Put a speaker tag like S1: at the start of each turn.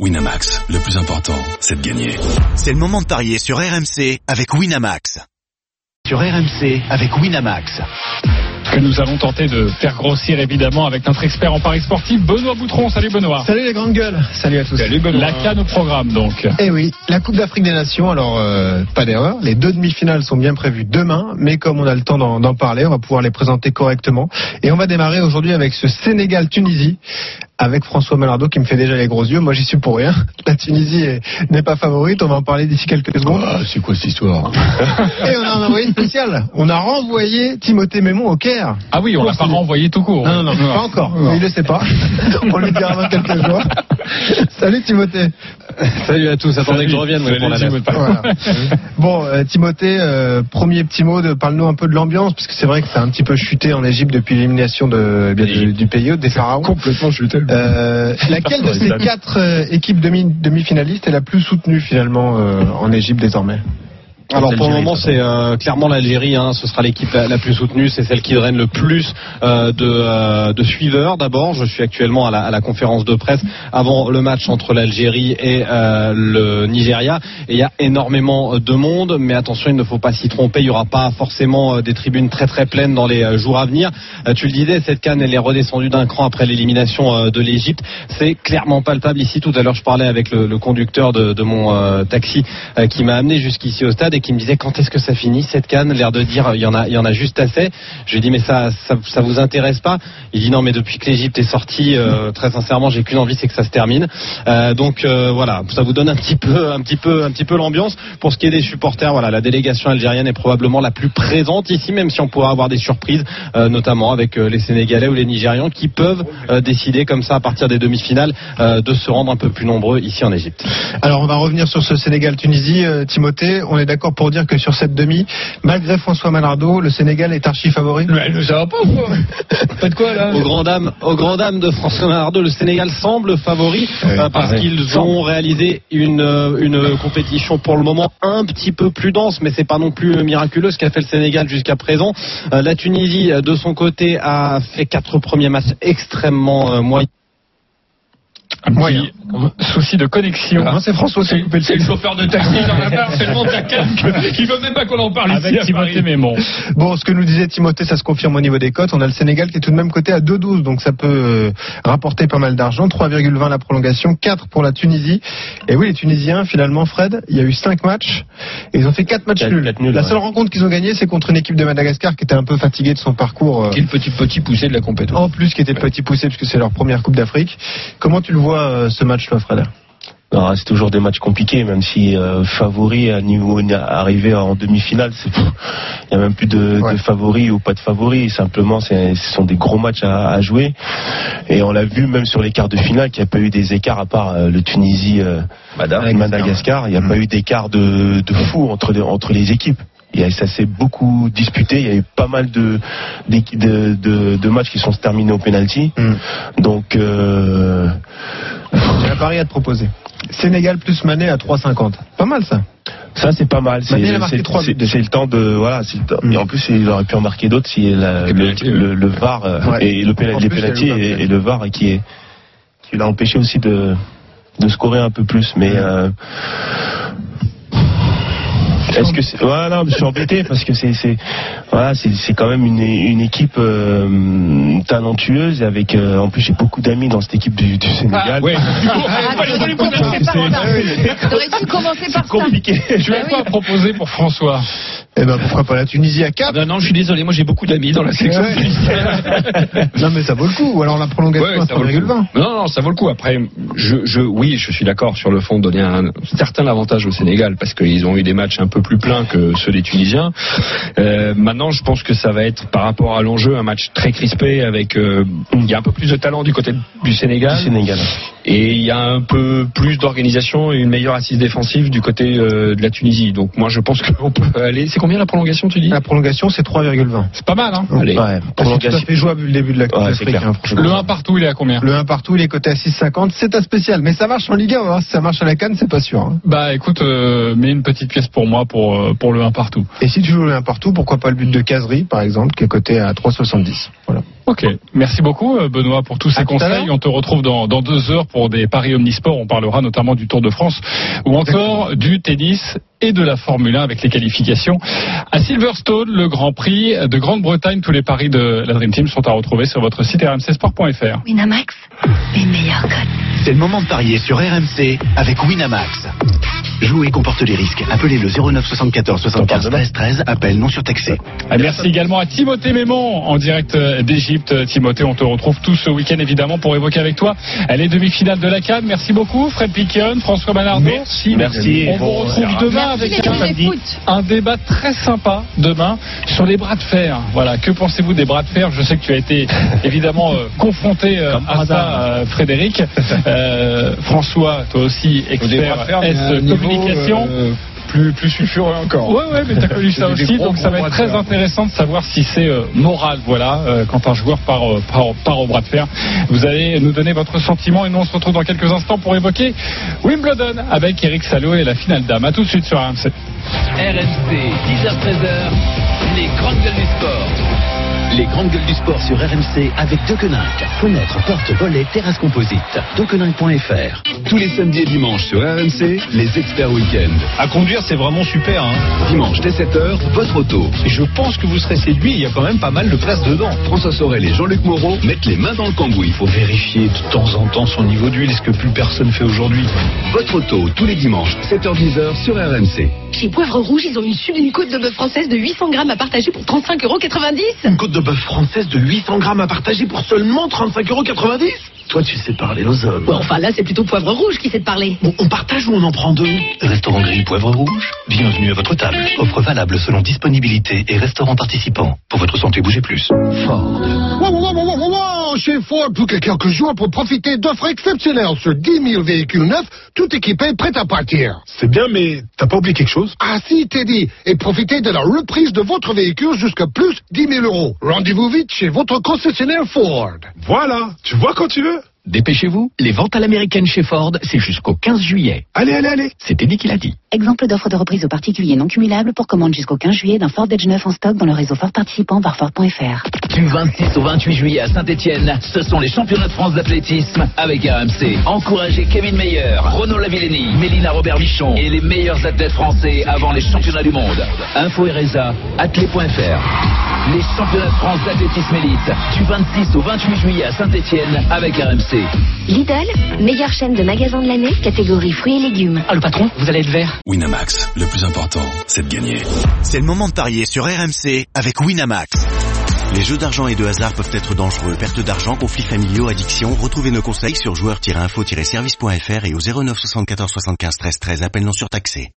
S1: Winamax, le plus important, c'est de gagner.
S2: C'est le moment de parier sur RMC avec Winamax. Sur RMC avec Winamax.
S3: Que nous allons tenter de faire grossir évidemment avec notre expert en paris sportif, Benoît Boutron. Salut Benoît.
S4: Salut les grandes gueules. Salut à tous.
S3: Salut Benoît. La canne au programme donc.
S4: Eh oui, la Coupe d'Afrique des Nations, alors euh, pas d'erreur, les deux demi-finales sont bien prévues demain, mais comme on a le temps d'en d'en parler, on va pouvoir les présenter correctement. Et on va démarrer aujourd'hui avec ce Sénégal-Tunisie, avec François Malardo qui me fait déjà les gros yeux. Moi j'y suis pour rien. La Tunisie est- n'est pas favorite, on va en parler d'ici quelques secondes.
S5: Ah, c'est quoi cette histoire
S4: Et on a un envoyé spécial. On a renvoyé Timothée Mémon au Caire.
S3: Ah oui, on l'a pas renvoyé tout court.
S4: Non, non, non, pas encore. Il le sait pas. On lui dira dans quelques jours. Salut Timothée.
S6: Salut à tous, attendez
S3: Salut.
S6: que je revienne
S3: Salut,
S6: pour la.
S4: Voilà. Bon, euh, Timothée, euh, premier petit mot, de, parle-nous un peu de l'ambiance, parce que c'est vrai que ça a un petit peu chuté en Égypte depuis l'élimination de, eh du, du pays, des pharaons.
S5: Complètement chuté.
S4: Euh, laquelle de ces quatre équipes demi- demi-finalistes est la plus soutenue finalement en Égypte désormais?
S6: Alors pour le moment c'est euh, clairement l'Algérie, hein, ce sera l'équipe la, la plus soutenue, c'est celle qui draine le plus euh, de, euh, de suiveurs d'abord. Je suis actuellement à la, à la conférence de presse avant le match entre l'Algérie et euh, le Nigeria. Et il y a énormément de monde, mais attention il ne faut pas s'y tromper, il n'y aura pas forcément euh, des tribunes très très pleines dans les euh, jours à venir. Euh, tu le disais, cette canne elle est redescendue d'un cran après l'élimination euh, de l'Égypte, c'est clairement palpable. Ici. Tout à l'heure je parlais avec le, le conducteur de, de mon euh, taxi euh, qui m'a amené jusqu'ici au stade et qui me disait quand est-ce que ça finit cette canne? L'air de dire il y en a, il y en a juste assez. Je lui ai dit mais ça, ça, vous intéresse pas? Il dit non mais depuis que l'Égypte est sortie, euh, très sincèrement j'ai qu'une envie c'est que ça se termine. Euh, donc euh, voilà, ça vous donne un petit peu, un petit peu, un petit peu l'ambiance. Pour ce qui est des supporters, voilà, la délégation algérienne est probablement la plus présente ici, même si on pourra avoir des surprises, notamment avec les Sénégalais ou les Nigérians qui peuvent décider comme ça à partir des demi-finales de se rendre un peu plus nombreux ici en Égypte.
S4: Alors on va revenir sur ce Sénégal-Tunisie, Timothée. On est d'accord pour dire que sur cette demi, malgré François Malardo, le Sénégal est archi favori
S3: Mais ça va pas ou quoi Faites quoi là
S6: Aux grand dames, aux grand dames de François Malardo, le Sénégal semble favori euh, parce qu'ils ont réalisé une, euh, une compétition pour le moment un petit peu plus dense, mais c'est pas non plus miraculeux ce qu'a fait le Sénégal jusqu'à présent. Euh, la Tunisie, euh, de son côté, a fait quatre premiers matchs extrêmement euh, moyens.
S3: Un petit
S4: Moyen.
S3: souci de connexion.
S4: Non, c'est François le
S3: C'est le chauffeur de taxi dans la barre tellement de la canne qu'il veut même pas qu'on en parle
S7: Avec
S3: ici à
S7: Timothée.
S3: Mémon.
S4: Bon, ce que nous disait Timothée, ça se confirme au niveau des cotes. On a le Sénégal qui est tout de même coté à 2,12, donc ça peut euh, rapporter pas mal d'argent. 3,20 la prolongation, 4 pour la Tunisie. Et oui, les Tunisiens, finalement, Fred, il y a eu 5 matchs et ils ont fait 4 matchs nuls. la
S6: ouais.
S4: seule rencontre qu'ils ont gagnée, c'est contre une équipe de Madagascar qui était un peu fatiguée de son parcours. euh,
S7: Qui est le petit petit poussé de la compétition.
S4: en plus, qui était le petit poussé puisque c'est leur première Coupe d'Afrique. Comment tu le vois euh, ce match, toi, Fred
S8: Non, c'est toujours des matchs compliqués, même si euh, favori à niveau arrivé en demi-finale, c'est il y a même plus de,
S4: Ouais.
S8: de favoris ou pas de favoris. Simplement, ce sont des gros matchs à, à jouer. Et on l'a vu même sur les quarts de finale qu'il n'y a pas eu des écarts à part euh, le Tunisie, euh, et Madagascar. Il n'y a pas eu d'écart de, de fou entre les, entre les équipes. Il y a- ça s'est beaucoup disputé. Il y a eu pas mal de, d'équi- de, de, de matchs qui sont terminés au penalty.
S4: Mm.
S8: Donc, euh,
S4: J'ai un pari à te proposer. Sénégal plus Mané à 3,50. Pas mal ça.
S8: Ça c'est pas mal. C'est
S4: Mané, il a marqué
S8: c'est-
S4: trois buts
S8: c'est-
S4: déjà.
S8: c'est le temps de voilà. c'est le temps-
S4: Mm.
S8: Et en plus il aurait pu en marquer d'autres si la- le, le, le VAR euh,
S4: Ouais.
S8: et le pénalty,
S4: plus, il y a
S8: pénalty
S4: le VAR,
S8: et, et le VAR qui est qui l'a empêché aussi de de scorer un peu plus. Mais euh, est-ce que c'est voilà, non, je suis embêté parce que c'est c'est voilà, c'est c'est quand même une, une équipe euh, talentueuse et avec euh, en plus j'ai beaucoup d'amis dans cette équipe du, du Sénégal.
S3: Ouais.
S9: Ah,
S3: Fallait pas lui
S9: t'aurais
S3: poser
S9: dû
S3: la
S9: commencer par
S3: question.
S9: ça. T'aurais dû commencer par ça.
S8: Compliqué.
S3: Tu as quoi à proposer pour François
S4: Eh ben pourquoi pas la Tunisie à 4
S7: Non, non, je suis désolé, moi j'ai beaucoup d'amis dans la section.
S4: Ouais. Non mais ça vaut le coup. Ou alors la prolongation
S7: Ouais,
S4: à
S7: ça vaut le
S4: 3,20.
S7: coup. Non, non, ça vaut le coup. Après, je, je, oui, je suis d'accord sur le fond de donner un certain avantage au Sénégal parce qu'ils ont eu des matchs un peu plus pleins que ceux des Tunisiens. Euh, maintenant, je pense que ça va être par rapport à l'enjeu un match très crispé avec euh, il y a un peu plus de talent du côté du Sénégal.
S8: Du Sénégal.
S7: Et il y a un peu plus d'organisation et une meilleure assise défensive du côté euh, de la Tunisie. Donc moi je pense qu'on peut aller. C'est combien la prolongation tu dis?
S4: La prolongation c'est 3,20.
S3: C'est pas mal, hein?
S7: Allez.
S8: Ouais,
S4: C'est tout à
S8: prolongation.
S4: fait jouable le début de la Coupe
S8: Ouais,
S4: d'Afrique. hein.
S3: Le 1 partout, il est à combien?
S4: Le 1 partout, il est coté à 6,50. C'est un spécial, mais ça marche en Ligue 1. On va voir si ça marche à la Cannes, c'est pas sûr. hein.
S3: Bah écoute, euh, mets une petite pièce pour moi pour, euh, pour le 1 partout.
S4: Et si tu joues le 1 partout, pourquoi pas le but de Casery, par exemple, qui est coté à 3,70. Voilà.
S3: Ok, merci beaucoup euh, Benoît pour tous ces
S4: À
S3: conseils. On te retrouve dans, dans deux heures pour des paris omnisports. On parlera notamment du Tour de France ou encore du tennis et de la Formule 1 avec les qualifications à Silverstone, le Grand Prix de Grande-Bretagne. Tous les paris de la Dream Team sont à retrouver sur votre site rmcsport.fr.
S9: Winamax, les meilleurs codes.
S2: C'est le moment de parier sur RMC avec Winamax. Jouer comporte les risques. Appelez le 09 74 75 13 13. Appel non surtaxé.
S3: Ah, Merci également à Timothée Mémon en direct euh, d'Égypte. Timothée, on te retrouve tout ce week-end évidemment pour évoquer avec toi les demi-finales de la CAN. Merci beaucoup Fred Piquion, François Manardo.
S8: Merci, merci.
S3: On vous retrouve demain avec un, débat très sympa demain sur les bras de fer. Voilà, que pensez-vous des bras de fer? Je sais que tu as été évidemment euh, confronté euh, à ça, euh, Frédéric. Euh, François, toi aussi expert communication.
S7: plus, plus sulfureux encore.
S3: Ouais, ouais, mais t'as connu ça aussi, donc ça va être très intéressant de savoir si c'est euh, moral, voilà, euh, quand un joueur part, euh, part, part au bras de fer. Vous allez nous donner votre sentiment et nous on se retrouve dans quelques instants pour évoquer Wimbledon avec Eric Salot et la finale dame. À tout de suite sur RMC.
S5: RMC, 10h-13h, les grandes gueules du sport.
S2: Les grandes gueules du sport sur RMC avec Deconinck. Fenêtres, portes, volets, terrasse composite. Deconinck.fr.
S1: Tous les samedis et dimanches sur RMC, les experts week-end.
S8: À conduire, c'est vraiment super. Hein.
S1: Dimanche dès 7h, votre auto.
S8: Et je pense que vous serez séduit. Il y a quand même pas mal de place dedans.
S1: François Sorel et Jean-Luc Moreau mettent les mains dans le cambouis.
S8: Il faut vérifier de temps en temps son niveau d'huile, ce que plus personne fait aujourd'hui.
S1: Votre auto tous les dimanches, 7h10h sur RMC.
S9: Chez Poivre Rouge, ils ont une, une côte de bœuf française de 800 grammes à partager pour 35,90 euros.
S10: Une côte de bœuf française de 800 grammes à partager pour seulement 35,90 euros Toi, tu sais parler aux hommes.
S9: Bon, enfin là, c'est plutôt Poivre Rouge qui sait te parler.
S10: Bon, on partage ou on en prend deux?
S2: Restaurant Grill Poivre Rouge. Bienvenue à votre table. Offre valable selon disponibilité et restaurant participant. Pour votre santé, bougez plus. Ford.
S10: Wow, wow, wow. Chez Ford, plus que quelques jours pour profiter d'offres exceptionnelles sur 10 000 véhicules neufs, tout équipé, prêt à partir.
S11: C'est bien, mais t'as pas oublié quelque chose?
S10: Ah si, Teddy, et profitez de la reprise de votre véhicule jusqu'à plus 10 000 euros. Rendez-vous vite chez votre concessionnaire Ford.
S11: Voilà, tu vois quand tu veux?
S5: Dépêchez-vous, les ventes à l'américaine chez Ford, c'est jusqu'au 15 juillet.
S11: Allez, allez, allez
S5: C'était dit qu'il a dit.
S12: Exemple d'offre de reprise aux particuliers non cumulable pour commande jusqu'au 15 juillet d'un Ford Edge 9 en stock dans le réseau Ford participant par Ford.fr.
S5: Du 26 au 28 juillet à Saint-Etienne, ce sont les championnats de France d'athlétisme avec RMC. Encouragez Kevin Meyer, Renaud Lavillenie, Mélina Robert Michon et les meilleurs athlètes français avant les championnats du monde. Info RSA, athlé.fr. Les championnats de France d'athlétisme élite du 26 au 28 juillet à Saint-Etienne avec RMC.
S9: Lidl, meilleure chaîne de magasins de l'année, catégorie fruits et légumes.
S5: Ah le patron, vous allez être vert
S1: Winamax, le plus important, c'est de gagner.
S2: C'est le moment de parier sur RMC avec Winamax. Les jeux d'argent et de hasard peuvent être dangereux. Perte d'argent, conflits familiaux, addiction. Retrouvez nos conseils sur joueurs-info-service.fr et au 09 74 75 13 13. Appel non surtaxé.